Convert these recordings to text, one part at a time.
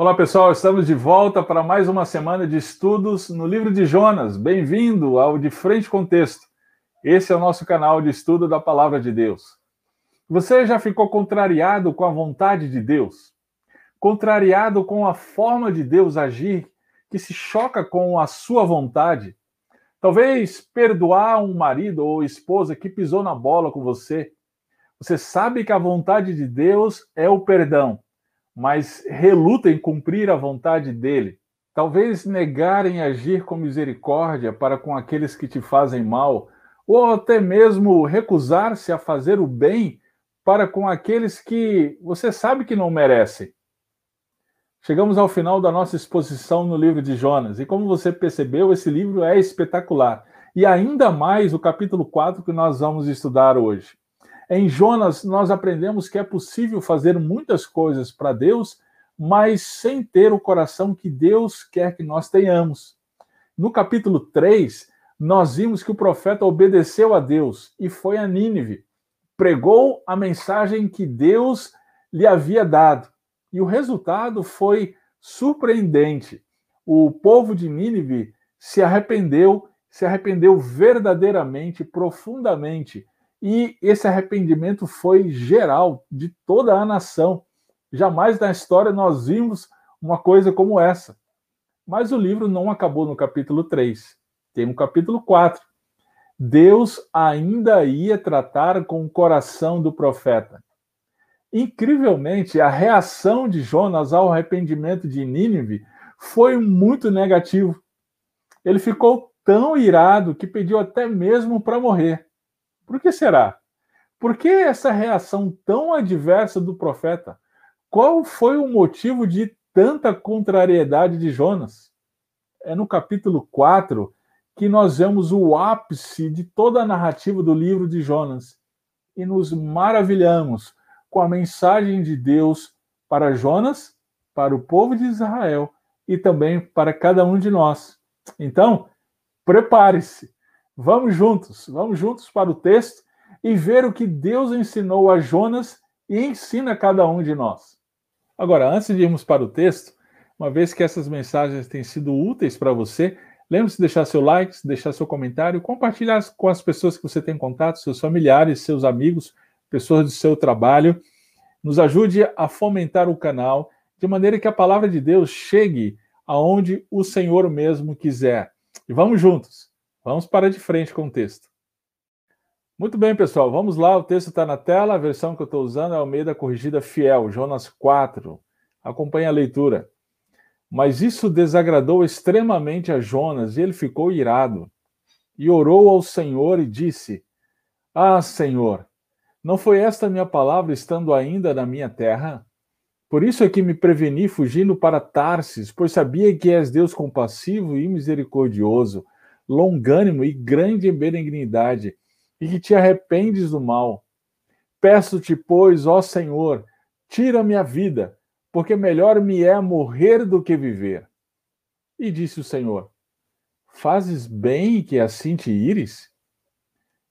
Olá pessoal, estamos de volta para mais uma semana de estudos no livro de Jonas. Bem-vindo ao De Frente com Texto. Esse é o nosso canal de estudo da Palavra de Deus. Você já ficou contrariado com a vontade de Deus? Contrariado com a forma de Deus agir que se choca com a sua vontade? Talvez perdoar um marido ou esposa que pisou na bola com você. Você sabe que a vontade de Deus é o perdão mas reluta em cumprir a vontade dele. Talvez negar em agir com misericórdia para com aqueles que te fazem mal, ou até mesmo recusar-se a fazer o bem para com aqueles que você sabe que não merecem. Chegamos ao final da nossa exposição no livro de Jonas, e como você percebeu, esse livro é espetacular. E ainda mais o capítulo 4 que nós vamos estudar hoje. Em Jonas, nós aprendemos que é possível fazer muitas coisas para Deus, mas sem ter o coração que Deus quer que nós tenhamos. No capítulo 3, nós vimos que o profeta obedeceu a Deus e foi a Nínive, pregou a mensagem que Deus lhe havia dado. E o resultado foi surpreendente. O povo de Nínive se arrependeu, se arrependeu verdadeiramente, profundamente e esse arrependimento foi geral de toda a nação. Jamais na história nós vimos uma coisa como essa. Mas o livro não acabou no capítulo 3. Tem um capítulo 4. Deus ainda ia tratar com o coração do profeta. Incrivelmente, a reação de Jonas ao arrependimento de Nínive foi muito negativo. Ele ficou tão irado que pediu até mesmo para morrer. Por que será? Por que essa reação tão adversa do profeta? Qual foi o motivo de tanta contrariedade de Jonas? É no capítulo 4 que nós vemos o ápice de toda a narrativa do livro de Jonas e nos maravilhamos com a mensagem de Deus para Jonas, para o povo de Israel e também para cada um de nós. Então, prepare-se, Vamos juntos, vamos juntos para o texto e ver o que Deus ensinou a Jonas e ensina a cada um de nós. Agora, antes de irmos para o texto, uma vez que essas mensagens têm sido úteis para você, lembre-se de deixar seu like, deixar seu comentário, compartilhar com as pessoas que você tem contato, seus familiares, seus amigos, pessoas do seu trabalho. Nos ajude a fomentar o canal de maneira que a palavra de Deus chegue aonde o Senhor mesmo quiser. E vamos juntos. Vamos para de frente com o texto. Muito bem, pessoal, vamos lá. O texto está na tela. A versão que eu estou usando é a Almeida Corrigida Fiel, Jonas 4. Acompanhe a leitura. Mas isso desagradou extremamente a Jonas e ele ficou irado. E orou ao Senhor e disse: Ah, Senhor, não foi esta minha palavra estando ainda na minha terra? Por isso é que me preveni fugindo para Tarsis, pois sabia que és Deus compassivo e misericordioso longânimo e grande em benignidade, e que te arrependes do mal. Peço-te, pois, ó Senhor, tira-me a vida, porque melhor me é morrer do que viver. E disse o Senhor: Fazes bem que assim te ires?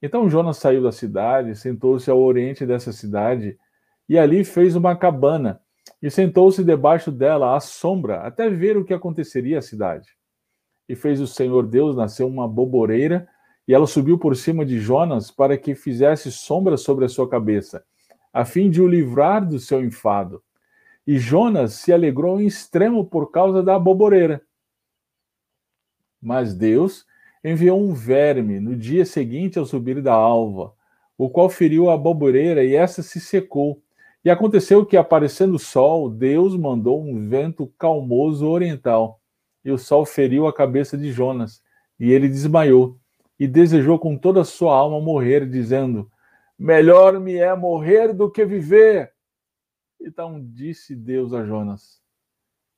Então Jonas saiu da cidade, sentou-se ao oriente dessa cidade, e ali fez uma cabana, e sentou-se debaixo dela à sombra, até ver o que aconteceria à cidade e fez o Senhor Deus nascer uma boboreira, e ela subiu por cima de Jonas para que fizesse sombra sobre a sua cabeça, a fim de o livrar do seu enfado. E Jonas se alegrou em extremo por causa da boboreira. Mas Deus enviou um verme no dia seguinte ao subir da alva, o qual feriu a boboreira e essa se secou. E aconteceu que, aparecendo o sol, Deus mandou um vento calmoso oriental e o sol feriu a cabeça de Jonas, e ele desmaiou, e desejou com toda a sua alma morrer, dizendo: Melhor me é morrer do que viver. Então disse Deus a Jonas: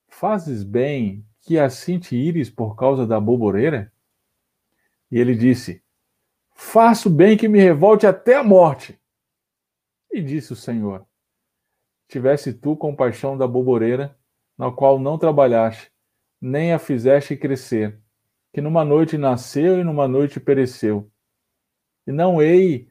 Fazes bem que assim te ires por causa da boboreira? E ele disse: Faço bem que me revolte até a morte. E disse o Senhor: Tivesse tu compaixão da boboreira, na qual não trabalhaste, nem a fizeste crescer, que numa noite nasceu e numa noite pereceu. E não hei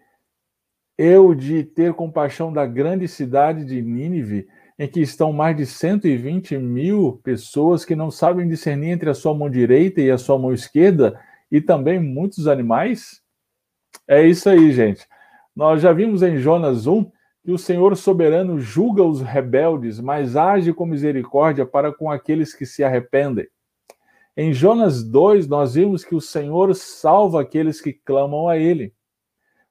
eu de ter compaixão da grande cidade de Nínive, em que estão mais de 120 mil pessoas que não sabem discernir entre a sua mão direita e a sua mão esquerda, e também muitos animais? É isso aí, gente. Nós já vimos em Jonas 1 que o Senhor soberano julga os rebeldes, mas age com misericórdia para com aqueles que se arrependem. Em Jonas 2, nós vimos que o Senhor salva aqueles que clamam a Ele.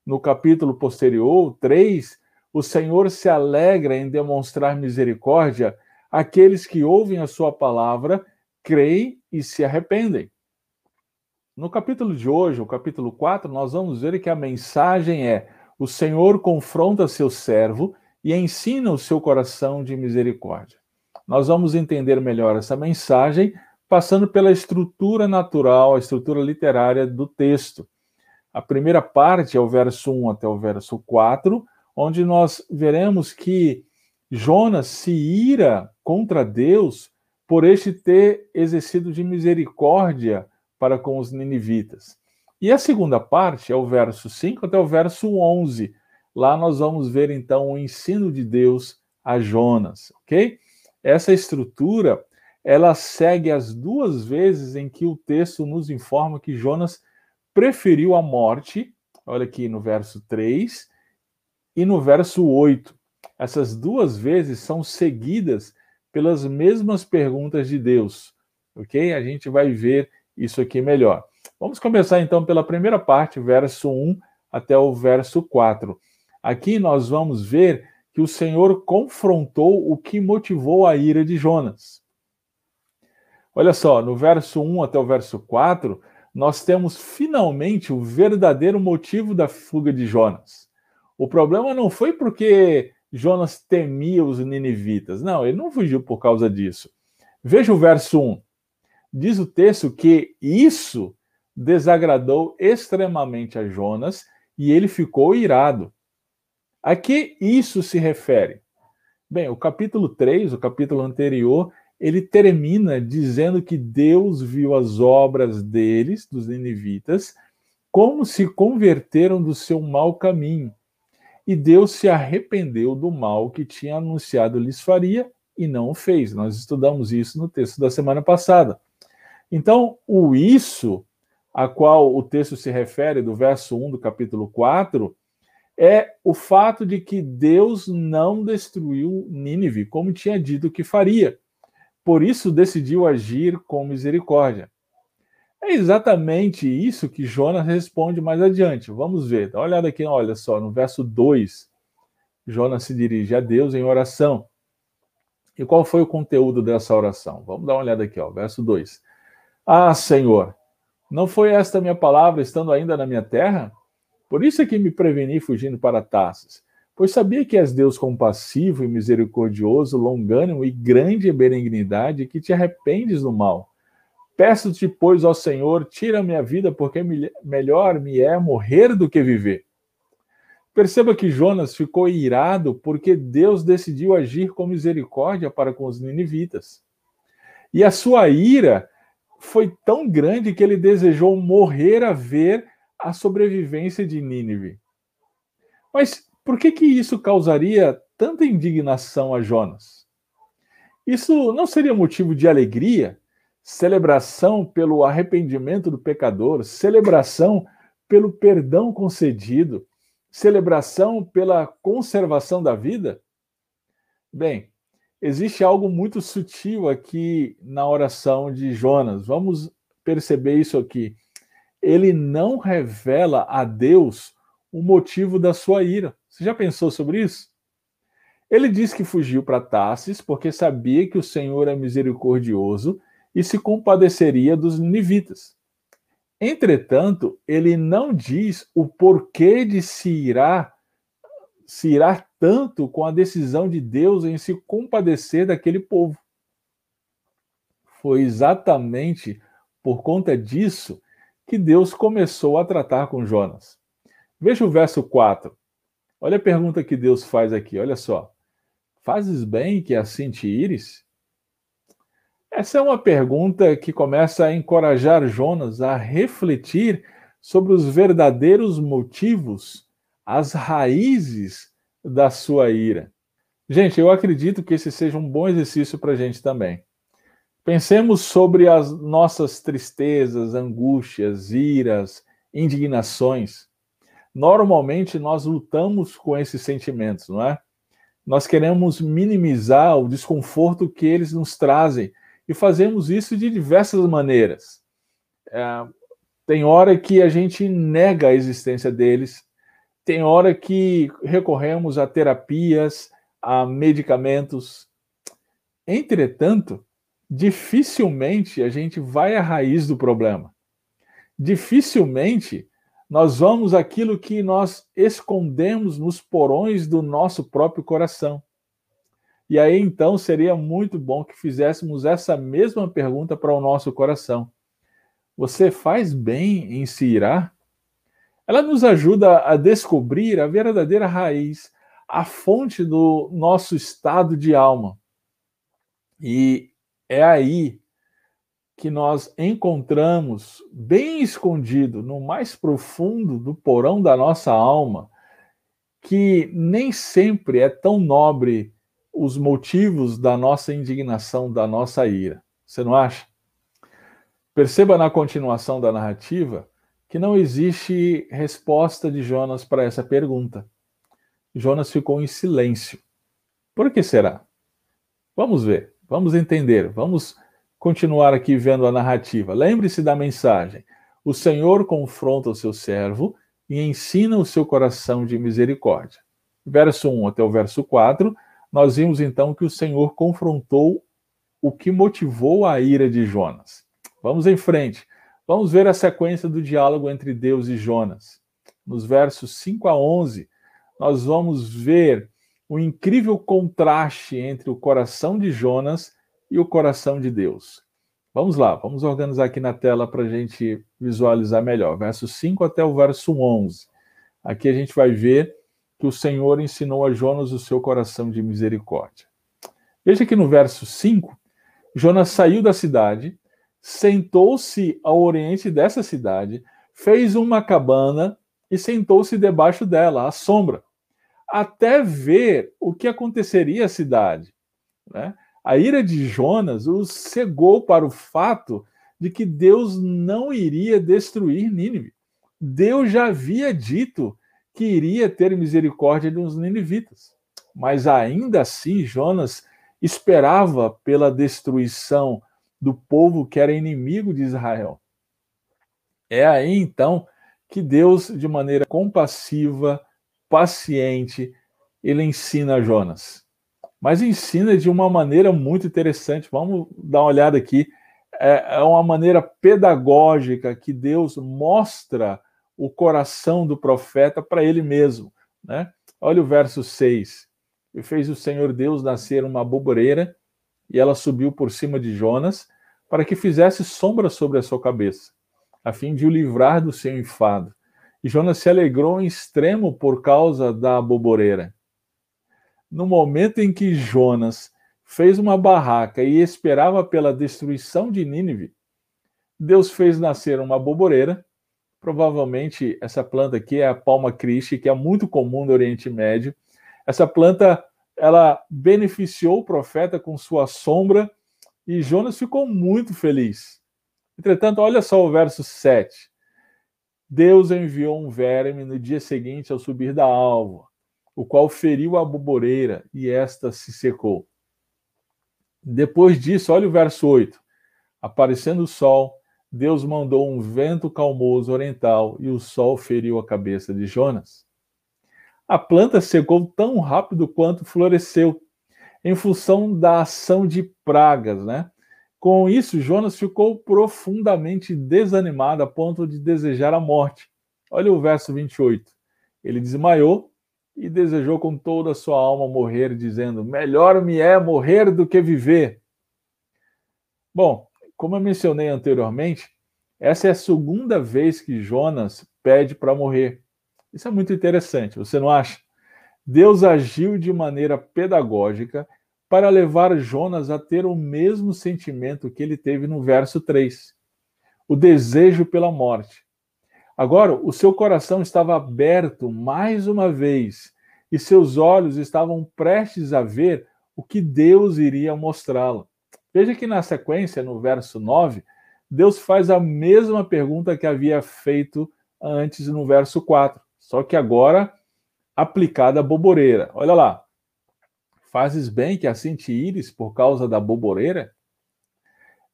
No capítulo posterior, 3, o Senhor se alegra em demonstrar misericórdia àqueles que ouvem a Sua palavra, creem e se arrependem. No capítulo de hoje, o capítulo 4, nós vamos ver que a mensagem é: o Senhor confronta seu servo e ensina o seu coração de misericórdia. Nós vamos entender melhor essa mensagem passando pela estrutura natural, a estrutura literária do texto. A primeira parte é o verso 1 até o verso 4, onde nós veremos que Jonas se ira contra Deus por este ter exercido de misericórdia para com os ninivitas. E a segunda parte é o verso 5 até o verso 11. Lá nós vamos ver então o ensino de Deus a Jonas, ok? Essa estrutura ela segue as duas vezes em que o texto nos informa que Jonas preferiu a morte, olha aqui no verso 3 e no verso 8. Essas duas vezes são seguidas pelas mesmas perguntas de Deus, ok? A gente vai ver isso aqui melhor. Vamos começar então pela primeira parte, verso 1 até o verso 4. Aqui nós vamos ver que o Senhor confrontou o que motivou a ira de Jonas. Olha só, no verso 1 até o verso 4, nós temos finalmente o verdadeiro motivo da fuga de Jonas. O problema não foi porque Jonas temia os ninivitas. Não, ele não fugiu por causa disso. Veja o verso 1. Diz o texto que isso desagradou extremamente a Jonas e ele ficou irado. A que isso se refere? Bem, o capítulo 3, o capítulo anterior, ele termina dizendo que Deus viu as obras deles, dos ninivitas, como se converteram do seu mau caminho. E Deus se arrependeu do mal que tinha anunciado lhes faria e não o fez. Nós estudamos isso no texto da semana passada. Então, o isso, a qual o texto se refere, do verso 1 do capítulo 4, é o fato de que Deus não destruiu Nínive, como tinha dito que faria. Por isso decidiu agir com misericórdia. É exatamente isso que Jonas responde mais adiante. Vamos ver. Dá uma olhada aqui, olha só, no verso 2. Jonas se dirige a Deus em oração. E qual foi o conteúdo dessa oração? Vamos dar uma olhada aqui, ó, verso 2. Ah, Senhor, não foi esta minha palavra estando ainda na minha terra? Por isso é que me preveni fugindo para Tarsis Pois sabia que és Deus compassivo e misericordioso, longânimo e grande em benignidade, que te arrependes do mal. Peço-te, pois, ao Senhor, tira minha vida, porque melhor me é morrer do que viver. Perceba que Jonas ficou irado porque Deus decidiu agir com misericórdia para com os ninivitas. E a sua ira foi tão grande que ele desejou morrer a ver a sobrevivência de Nínive. Mas por que, que isso causaria tanta indignação a Jonas? Isso não seria motivo de alegria, celebração pelo arrependimento do pecador, celebração pelo perdão concedido, celebração pela conservação da vida? Bem, existe algo muito sutil aqui na oração de Jonas. Vamos perceber isso aqui. Ele não revela a Deus o motivo da sua ira. Você já pensou sobre isso? Ele diz que fugiu para Tarsis porque sabia que o Senhor é misericordioso e se compadeceria dos ninivitas. Entretanto, ele não diz o porquê de se irá se irá tanto com a decisão de Deus em se compadecer daquele povo. Foi exatamente por conta disso que Deus começou a tratar com Jonas. Veja o verso 4. Olha a pergunta que Deus faz aqui, olha só. Fazes bem que assim te ires? Essa é uma pergunta que começa a encorajar Jonas a refletir sobre os verdadeiros motivos, as raízes da sua ira. Gente, eu acredito que esse seja um bom exercício para a gente também. Pensemos sobre as nossas tristezas, angústias, iras, indignações. Normalmente nós lutamos com esses sentimentos, não é? Nós queremos minimizar o desconforto que eles nos trazem e fazemos isso de diversas maneiras. É, tem hora que a gente nega a existência deles, tem hora que recorremos a terapias, a medicamentos. Entretanto, dificilmente a gente vai à raiz do problema. Dificilmente nós vamos aquilo que nós escondemos nos porões do nosso próprio coração. E aí então seria muito bom que fizéssemos essa mesma pergunta para o nosso coração. Você faz bem em se irar? Ela nos ajuda a descobrir a verdadeira raiz, a fonte do nosso estado de alma. E é aí que nós encontramos, bem escondido, no mais profundo do porão da nossa alma, que nem sempre é tão nobre os motivos da nossa indignação, da nossa ira. Você não acha? Perceba na continuação da narrativa que não existe resposta de Jonas para essa pergunta. Jonas ficou em silêncio. Por que será? Vamos ver, vamos entender, vamos continuar aqui vendo a narrativa. Lembre-se da mensagem. O Senhor confronta o seu servo e ensina o seu coração de misericórdia. Verso 1 até o verso 4, nós vimos então que o Senhor confrontou o que motivou a ira de Jonas. Vamos em frente. Vamos ver a sequência do diálogo entre Deus e Jonas. Nos versos 5 a 11, nós vamos ver o incrível contraste entre o coração de Jonas e o coração de Deus. Vamos lá, vamos organizar aqui na tela para a gente visualizar melhor. Verso 5 até o verso 11. Aqui a gente vai ver que o Senhor ensinou a Jonas o seu coração de misericórdia. Veja que no verso 5, Jonas saiu da cidade sentou-se ao oriente dessa cidade, fez uma cabana e sentou-se debaixo dela, à sombra, até ver o que aconteceria à cidade. Né? A ira de Jonas o cegou para o fato de que Deus não iria destruir Nínive. Deus já havia dito que iria ter misericórdia dos ninivitas. Mas ainda assim, Jonas esperava pela destruição do povo que era inimigo de Israel. É aí então que Deus, de maneira compassiva, paciente, ele ensina Jonas. Mas ensina de uma maneira muito interessante. Vamos dar uma olhada aqui. É, é uma maneira pedagógica que Deus mostra o coração do profeta para ele mesmo. Né? Olha o verso 6. E fez o Senhor Deus nascer uma boboreira e ela subiu por cima de Jonas, para que fizesse sombra sobre a sua cabeça, a fim de o livrar do seu enfado. E Jonas se alegrou em extremo por causa da boboreira. No momento em que Jonas fez uma barraca e esperava pela destruição de Nínive, Deus fez nascer uma boboreira. Provavelmente essa planta aqui é a palma Christi, que é muito comum no Oriente Médio. Essa planta ela beneficiou o profeta com sua sombra e Jonas ficou muito feliz. Entretanto, olha só o verso 7. Deus enviou um verme no dia seguinte ao subir da alva, o qual feriu a boboreira e esta se secou. Depois disso, olha o verso 8. Aparecendo o sol, Deus mandou um vento calmoso oriental e o sol feriu a cabeça de Jonas a planta secou tão rápido quanto floresceu, em função da ação de pragas, né? Com isso, Jonas ficou profundamente desanimado a ponto de desejar a morte. Olha o verso 28. Ele desmaiou e desejou com toda a sua alma morrer, dizendo: Melhor me é morrer do que viver. Bom, como eu mencionei anteriormente, essa é a segunda vez que Jonas pede para morrer. Isso é muito interessante, você não acha? Deus agiu de maneira pedagógica para levar Jonas a ter o mesmo sentimento que ele teve no verso 3, o desejo pela morte. Agora, o seu coração estava aberto mais uma vez, e seus olhos estavam prestes a ver o que Deus iria mostrá-lo. Veja que na sequência, no verso 9, Deus faz a mesma pergunta que havia feito antes no verso 4, só que agora aplicada à boboreira. Olha lá. Fazes bem que assim te ires por causa da boboreira?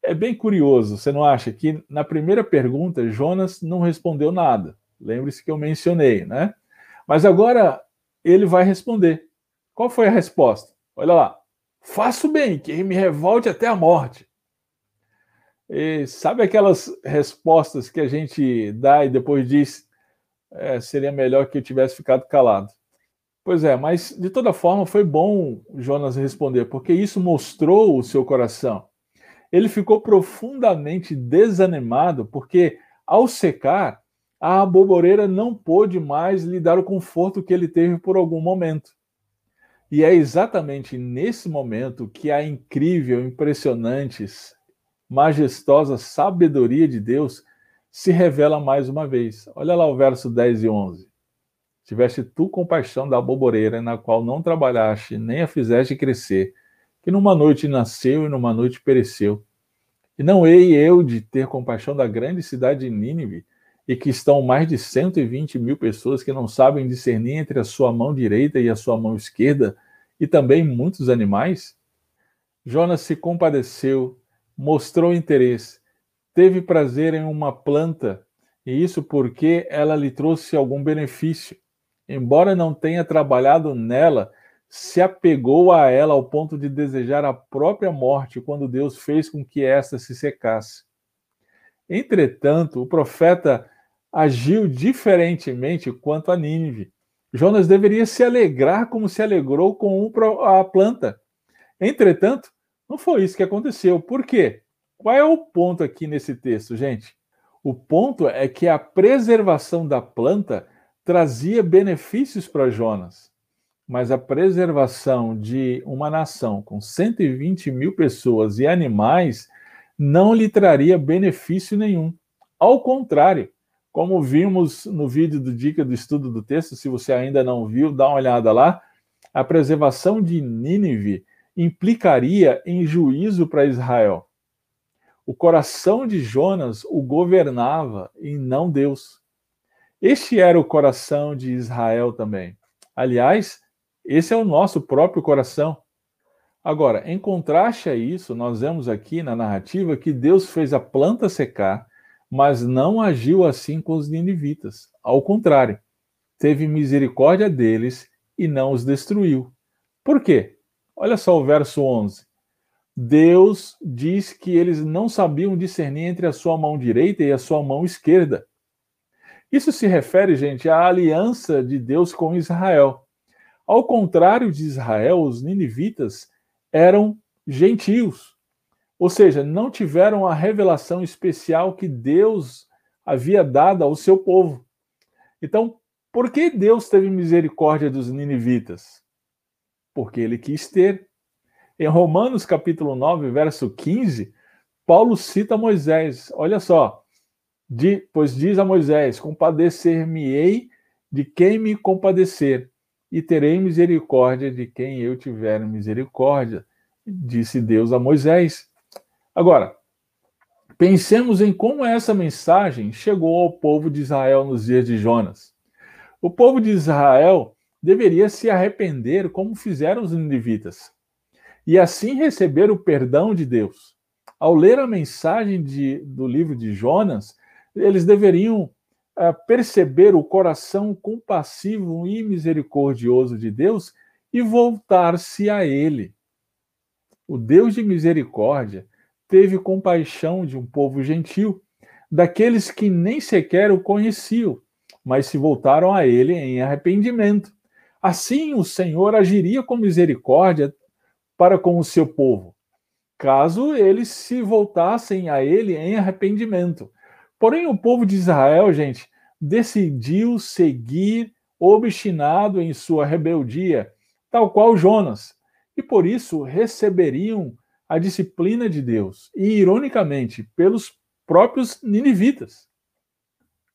É bem curioso, você não acha que na primeira pergunta Jonas não respondeu nada? Lembre-se que eu mencionei, né? Mas agora ele vai responder. Qual foi a resposta? Olha lá. Faço bem, que me revolte até a morte. E sabe aquelas respostas que a gente dá e depois diz é, seria melhor que eu tivesse ficado calado? Pois é, mas de toda forma foi bom Jonas responder, porque isso mostrou o seu coração. Ele ficou profundamente desanimado, porque ao secar, a aboboreira não pôde mais lhe dar o conforto que ele teve por algum momento. E é exatamente nesse momento que a incrível, impressionante, majestosa sabedoria de Deus se revela mais uma vez. Olha lá o verso 10 e 11. Tiveste tu compaixão da aboboreira, na qual não trabalhaste, nem a fizeste crescer, que numa noite nasceu e numa noite pereceu. E não hei eu de ter compaixão da grande cidade de Nínive, e que estão mais de 120 mil pessoas que não sabem discernir entre a sua mão direita e a sua mão esquerda, e também muitos animais? Jonas se compadeceu, mostrou interesse, teve prazer em uma planta, e isso porque ela lhe trouxe algum benefício. Embora não tenha trabalhado nela, se apegou a ela ao ponto de desejar a própria morte quando Deus fez com que esta se secasse. Entretanto, o profeta agiu diferentemente quanto a Nínive. Jonas deveria se alegrar como se alegrou com a planta. Entretanto, não foi isso que aconteceu. Por quê? Qual é o ponto aqui nesse texto, gente? O ponto é que a preservação da planta trazia benefícios para Jonas, mas a preservação de uma nação com 120 mil pessoas e animais não lhe traria benefício nenhum. Ao contrário, como vimos no vídeo do Dica do Estudo do Texto, se você ainda não viu, dá uma olhada lá. A preservação de Nínive implicaria em juízo para Israel. O coração de Jonas o governava e não Deus. Este era o coração de Israel também. Aliás, esse é o nosso próprio coração. Agora, em contraste a isso, nós vemos aqui na narrativa que Deus fez a planta secar mas não agiu assim com os ninivitas. Ao contrário, teve misericórdia deles e não os destruiu. Por quê? Olha só o verso 11. Deus diz que eles não sabiam discernir entre a sua mão direita e a sua mão esquerda. Isso se refere, gente, à aliança de Deus com Israel. Ao contrário de Israel, os ninivitas eram gentios. Ou seja, não tiveram a revelação especial que Deus havia dado ao seu povo. Então, por que Deus teve misericórdia dos ninivitas? Porque ele quis ter. Em Romanos capítulo 9, verso 15, Paulo cita Moisés. Olha só. De, pois diz a Moisés: Compadecer-me-ei de quem me compadecer, e terei misericórdia de quem eu tiver misericórdia, disse Deus a Moisés. Agora, pensemos em como essa mensagem chegou ao povo de Israel nos dias de Jonas. O povo de Israel deveria se arrepender como fizeram os ninivitas e assim receber o perdão de Deus. Ao ler a mensagem de, do livro de Jonas, eles deveriam uh, perceber o coração compassivo e misericordioso de Deus e voltar-se a Ele. O Deus de misericórdia teve compaixão de um povo gentil, daqueles que nem sequer o conheciam, mas se voltaram a ele em arrependimento. Assim o Senhor agiria com misericórdia para com o seu povo, caso eles se voltassem a ele em arrependimento. Porém, o povo de Israel, gente, decidiu seguir obstinado em sua rebeldia, tal qual Jonas, e por isso receberiam a disciplina de Deus, e ironicamente, pelos próprios ninivitas.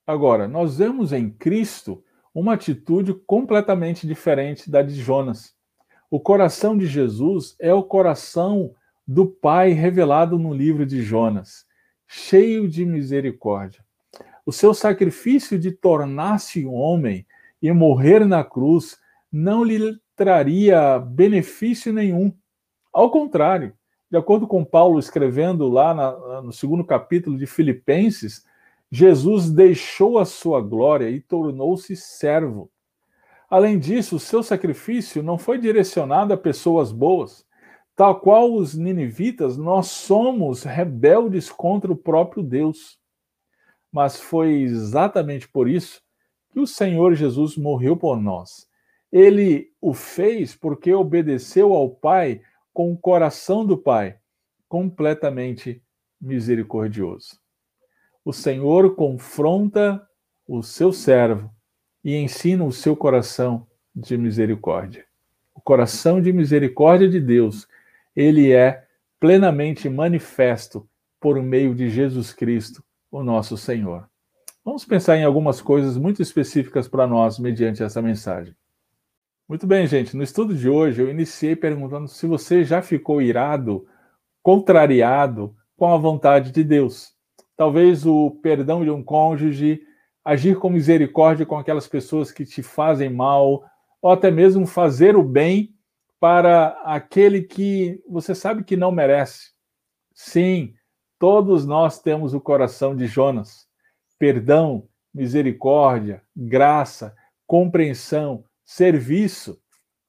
Agora, nós vemos em Cristo uma atitude completamente diferente da de Jonas. O coração de Jesus é o coração do Pai revelado no livro de Jonas, cheio de misericórdia. O seu sacrifício de tornar-se homem e morrer na cruz não lhe traria benefício nenhum. Ao contrário, de acordo com Paulo escrevendo lá na, no segundo capítulo de Filipenses, Jesus deixou a sua glória e tornou-se servo. Além disso, o seu sacrifício não foi direcionado a pessoas boas. Tal qual os ninivitas, nós somos rebeldes contra o próprio Deus. Mas foi exatamente por isso que o Senhor Jesus morreu por nós. Ele o fez porque obedeceu ao Pai com o coração do Pai, completamente misericordioso. O Senhor confronta o seu servo e ensina o seu coração de misericórdia. O coração de misericórdia de Deus, ele é plenamente manifesto por meio de Jesus Cristo, o nosso Senhor. Vamos pensar em algumas coisas muito específicas para nós mediante essa mensagem. Muito bem, gente. No estudo de hoje, eu iniciei perguntando se você já ficou irado, contrariado com a vontade de Deus. Talvez o perdão de um cônjuge, agir com misericórdia com aquelas pessoas que te fazem mal, ou até mesmo fazer o bem para aquele que você sabe que não merece. Sim, todos nós temos o coração de Jonas. Perdão, misericórdia, graça, compreensão, serviço,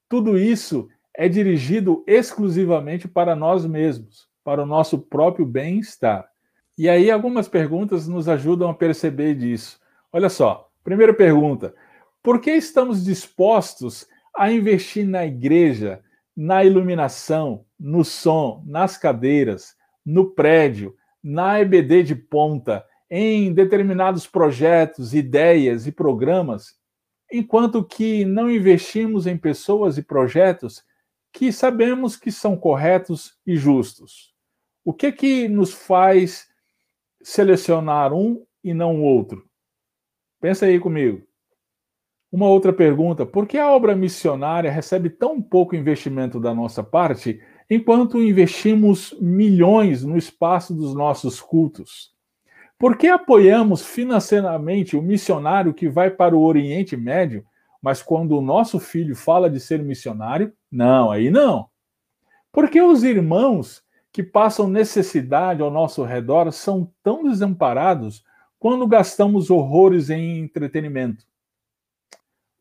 tudo isso é dirigido exclusivamente para nós mesmos, para o nosso próprio bem-estar. E aí algumas perguntas nos ajudam a perceber disso. Olha só, primeira pergunta: por que estamos dispostos a investir na igreja, na iluminação, no som, nas cadeiras, no prédio, na EBD de ponta, em determinados projetos, ideias e programas enquanto que não investimos em pessoas e projetos que sabemos que são corretos e justos. O que que nos faz selecionar um e não o outro? Pensa aí comigo. Uma outra pergunta: por que a obra missionária recebe tão pouco investimento da nossa parte, enquanto investimos milhões no espaço dos nossos cultos? Por que apoiamos financeiramente o missionário que vai para o Oriente Médio, mas quando o nosso filho fala de ser missionário, não, aí não. Por que os irmãos que passam necessidade ao nosso redor são tão desamparados quando gastamos horrores em entretenimento?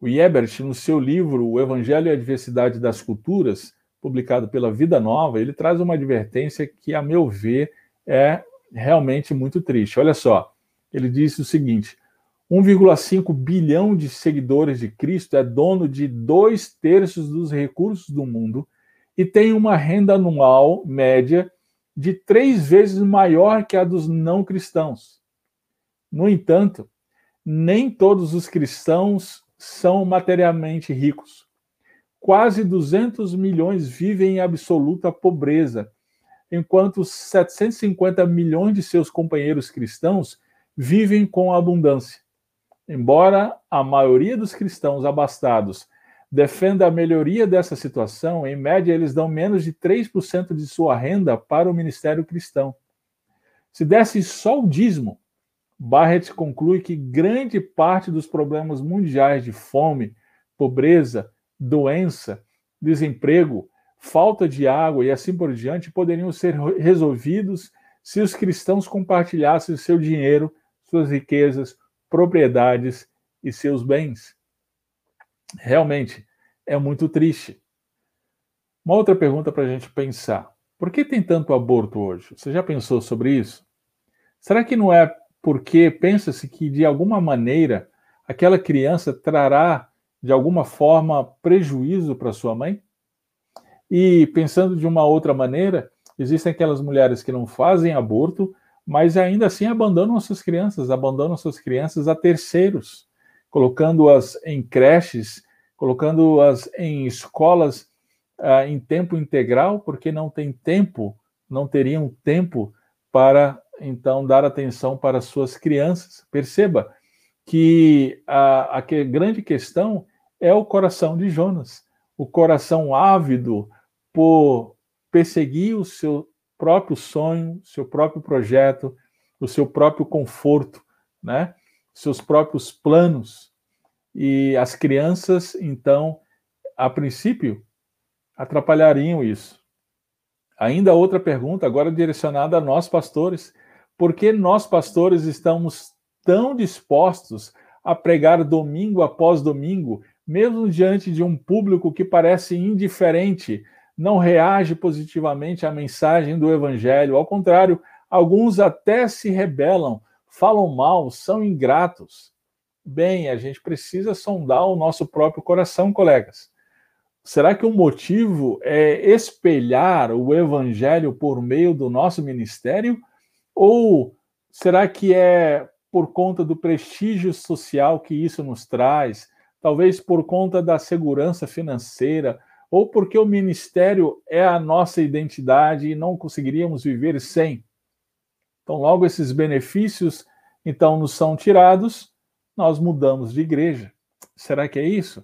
O Ebert, no seu livro O Evangelho e a Diversidade das Culturas, publicado pela Vida Nova, ele traz uma advertência que, a meu ver, é realmente muito triste. Olha só, ele disse o seguinte: 1,5 bilhão de seguidores de Cristo é dono de dois terços dos recursos do mundo e tem uma renda anual média de três vezes maior que a dos não cristãos. No entanto, nem todos os cristãos são materialmente ricos. Quase 200 milhões vivem em absoluta pobreza enquanto 750 milhões de seus companheiros cristãos vivem com abundância. Embora a maioria dos cristãos abastados defenda a melhoria dessa situação, em média eles dão menos de 3% de sua renda para o ministério cristão. Se desse só o dízimo, Barrett conclui que grande parte dos problemas mundiais de fome, pobreza, doença, desemprego, falta de água e assim por diante poderiam ser resolvidos se os cristãos compartilhassem seu dinheiro, suas riquezas, propriedades e seus bens. Realmente é muito triste. Uma outra pergunta para a gente pensar: por que tem tanto aborto hoje? Você já pensou sobre isso? Será que não é porque pensa-se que de alguma maneira aquela criança trará de alguma forma prejuízo para sua mãe? E pensando de uma outra maneira, existem aquelas mulheres que não fazem aborto, mas ainda assim abandonam suas crianças, abandonam suas crianças a terceiros, colocando-as em creches, colocando-as em escolas uh, em tempo integral, porque não tem tempo, não teriam tempo para então dar atenção para suas crianças. Perceba que a, a grande questão é o coração de Jonas, o coração ávido por perseguir o seu próprio sonho, seu próprio projeto, o seu próprio conforto, né? Seus próprios planos. E as crianças, então, a princípio, atrapalhariam isso. Ainda outra pergunta, agora direcionada a nós pastores. Por que nós pastores estamos tão dispostos a pregar domingo após domingo, mesmo diante de um público que parece indiferente, não reage positivamente à mensagem do evangelho? Ao contrário, alguns até se rebelam, falam mal, são ingratos. Bem, a gente precisa sondar o nosso próprio coração, colegas. Será que o motivo é espelhar o evangelho por meio do nosso ministério? Ou será que é por conta do prestígio social que isso nos traz? Talvez por conta da segurança financeira? Ou porque o ministério é a nossa identidade e não conseguiríamos viver sem? Então, logo esses benefícios então nos são tirados, nós mudamos de igreja. Será que é isso?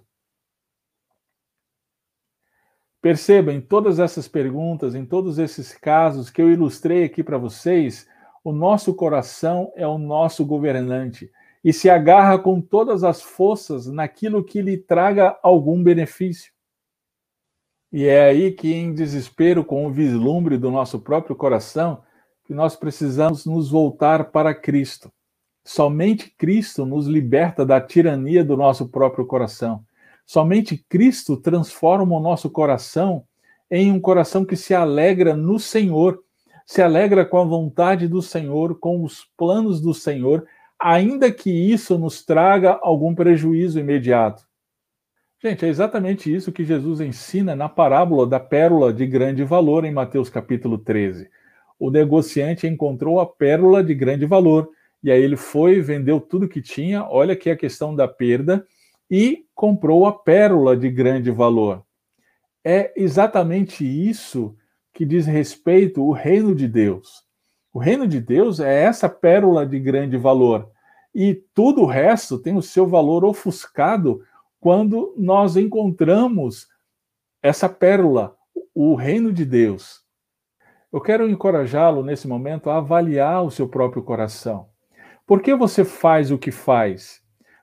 Perceba em todas essas perguntas, em todos esses casos que eu ilustrei aqui para vocês, o nosso coração é o nosso governante e se agarra com todas as forças naquilo que lhe traga algum benefício. E é aí que, em desespero com o vislumbre do nosso próprio coração, que nós precisamos nos voltar para Cristo. Somente Cristo nos liberta da tirania do nosso próprio coração. Somente Cristo transforma o nosso coração em um coração que se alegra no Senhor, se alegra com a vontade do Senhor, com os planos do Senhor, ainda que isso nos traga algum prejuízo imediato. Gente, é exatamente isso que Jesus ensina na parábola da pérola de grande valor em Mateus capítulo 13. O negociante encontrou a pérola de grande valor, e aí ele foi, vendeu tudo que tinha, olha aqui a questão da perda, e comprou a pérola de grande valor. É exatamente isso que diz respeito ao reino de Deus. O reino de Deus é essa pérola de grande valor. E tudo o resto tem o seu valor ofuscado quando nós encontramos essa pérola, o reino de Deus. Eu quero encorajá-lo nesse momento a avaliar o seu próprio coração. Por que você faz o que faz?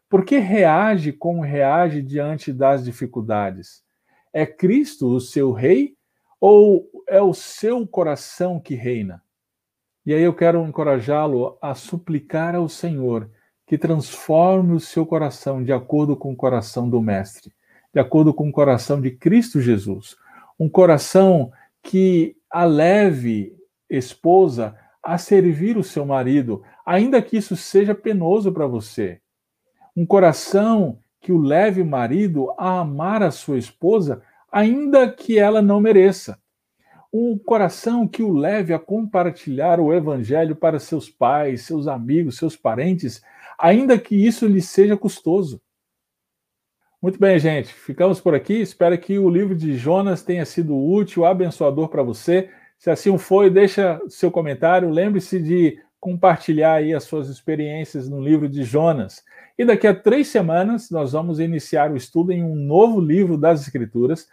Por que reage como reage diante das dificuldades? É Cristo o seu rei ou é o seu coração que reina? E aí eu quero encorajá-lo a suplicar ao Senhor que transforme o seu coração de acordo com o coração do Mestre, de acordo com o coração de Cristo Jesus. Um coração que a leve esposa a servir o seu marido, ainda que isso seja penoso para você um coração que o leve marido a amar a sua esposa, ainda que ela não mereça. Um coração que o leve a compartilhar o evangelho para seus pais, seus amigos, seus parentes, ainda que isso lhe seja custoso. Muito bem, gente, ficamos por aqui. Espero que o livro de Jonas tenha sido útil, abençoador para você. Se assim foi, deixa seu comentário. Lembre-se de compartilhar aí as suas experiências no livro de Jonas. E daqui a três semanas nós vamos iniciar o estudo em um novo livro das Escrituras,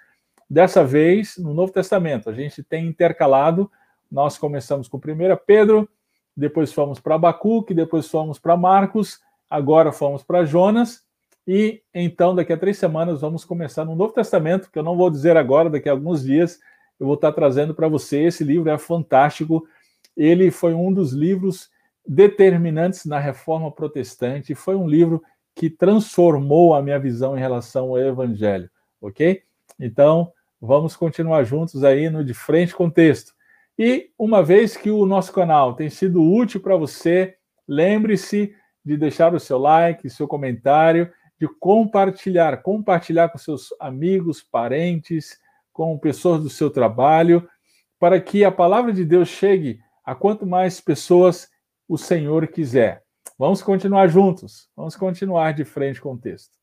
dessa vez no Novo Testamento. A gente tem intercalado, nós começamos com 1 Pedro, depois fomos para Abacuque, depois fomos para Marcos, agora fomos para Jonas, e então daqui a três semanas vamos começar no Novo Testamento, que eu não vou dizer agora, daqui a alguns dias eu vou estar trazendo para você. Esse livro é fantástico, ele foi um dos livros determinantes na reforma protestante. Foi um livro que transformou a minha visão em relação ao evangelho, ok? Então, vamos continuar juntos aí no De Frente com Texto. E uma vez que o nosso canal tem sido útil para você, lembre-se de deixar o seu like, seu comentário, de compartilhar, compartilhar com seus amigos, parentes, com pessoas do seu trabalho, para que a palavra de Deus chegue a quanto mais pessoas o Senhor quiser. Vamos continuar juntos, vamos continuar de frente com o texto.